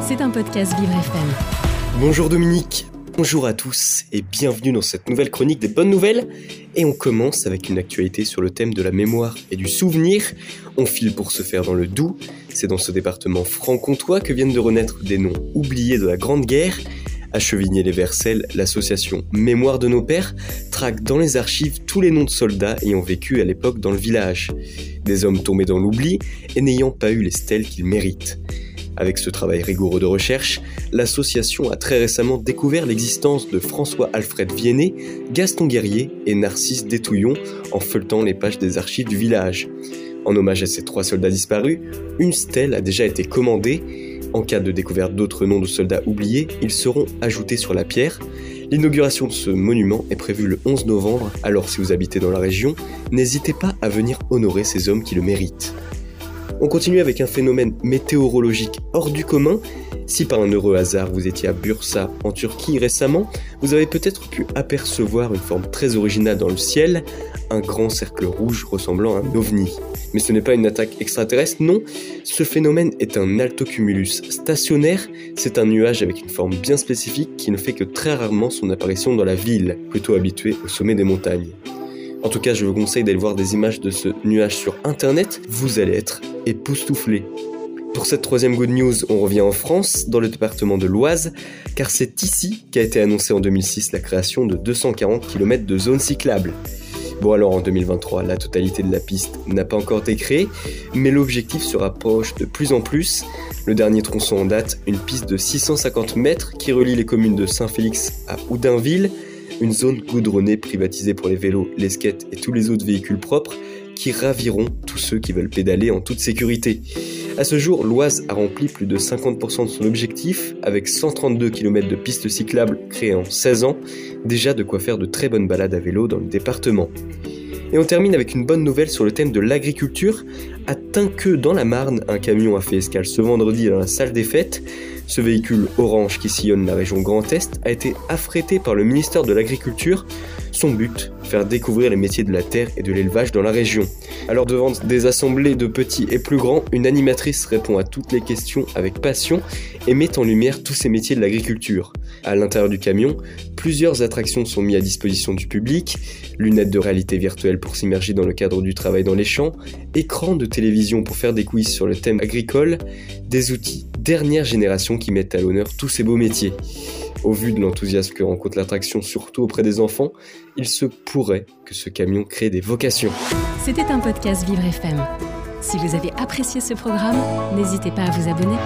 C'est un podcast Vivre FM. Bonjour Dominique, bonjour à tous et bienvenue dans cette nouvelle chronique des bonnes nouvelles. Et on commence avec une actualité sur le thème de la mémoire et du souvenir. On file pour se faire dans le Doubs. C'est dans ce département franc-comtois que viennent de renaître des noms oubliés de la Grande Guerre. À Chevigné-les-Vercelles, l'association Mémoire de nos pères traque dans les archives tous les noms de soldats ayant vécu à l'époque dans le village. Des hommes tombés dans l'oubli et n'ayant pas eu les stèles qu'ils méritent. Avec ce travail rigoureux de recherche, l'association a très récemment découvert l'existence de François-Alfred Viennet, Gaston Guerrier et Narcisse Détouillon en feuilletant les pages des archives du village. En hommage à ces trois soldats disparus, une stèle a déjà été commandée. En cas de découverte d'autres noms de soldats oubliés, ils seront ajoutés sur la pierre. L'inauguration de ce monument est prévue le 11 novembre, alors si vous habitez dans la région, n'hésitez pas à venir honorer ces hommes qui le méritent. On continue avec un phénomène météorologique hors du commun. Si par un heureux hasard vous étiez à Bursa en Turquie récemment, vous avez peut-être pu apercevoir une forme très originale dans le ciel, un grand cercle rouge ressemblant à un ovni. Mais ce n'est pas une attaque extraterrestre, non, ce phénomène est un altocumulus stationnaire, c'est un nuage avec une forme bien spécifique qui ne fait que très rarement son apparition dans la ville, plutôt habituée au sommet des montagnes. En tout cas, je vous conseille d'aller voir des images de ce nuage sur internet, vous allez être époustouflé. Pour cette troisième good news, on revient en France, dans le département de l'Oise, car c'est ici qu'a été annoncée en 2006 la création de 240 km de zones cyclables. Bon alors en 2023, la totalité de la piste n'a pas encore été créée, mais l'objectif se rapproche de plus en plus. Le dernier tronçon en date, une piste de 650 mètres qui relie les communes de Saint-Félix à Oudinville, une zone goudronnée privatisée pour les vélos, les skates et tous les autres véhicules propres qui raviront tous ceux qui veulent pédaler en toute sécurité. À ce jour, l'Oise a rempli plus de 50% de son objectif, avec 132 km de pistes cyclables créées en 16 ans, déjà de quoi faire de très bonnes balades à vélo dans le département. Et on termine avec une bonne nouvelle sur le thème de l'agriculture. À Tinqueux, dans la Marne, un camion a fait escale ce vendredi dans la salle des fêtes. Ce véhicule orange qui sillonne la région Grand Est a été affrété par le ministère de l'Agriculture. Son but, faire découvrir les métiers de la terre et de l'élevage dans la région. Alors devant des assemblées de petits et plus grands, une animatrice répond à toutes les questions avec passion et met en lumière tous ces métiers de l'agriculture. À l'intérieur du camion, plusieurs attractions sont mises à disposition du public, lunettes de réalité virtuelle pour s'immerger dans le cadre du travail dans les champs, écran de télévision pour faire des quiz sur le thème agricole, des outils dernière génération qui mettent à l'honneur tous ces beaux métiers. Au vu de l'enthousiasme que rencontre l'attraction, surtout auprès des enfants, il se pourrait que ce camion crée des vocations. C'était un podcast Vivre FM. Si vous avez apprécié ce programme, n'hésitez pas à vous abonner.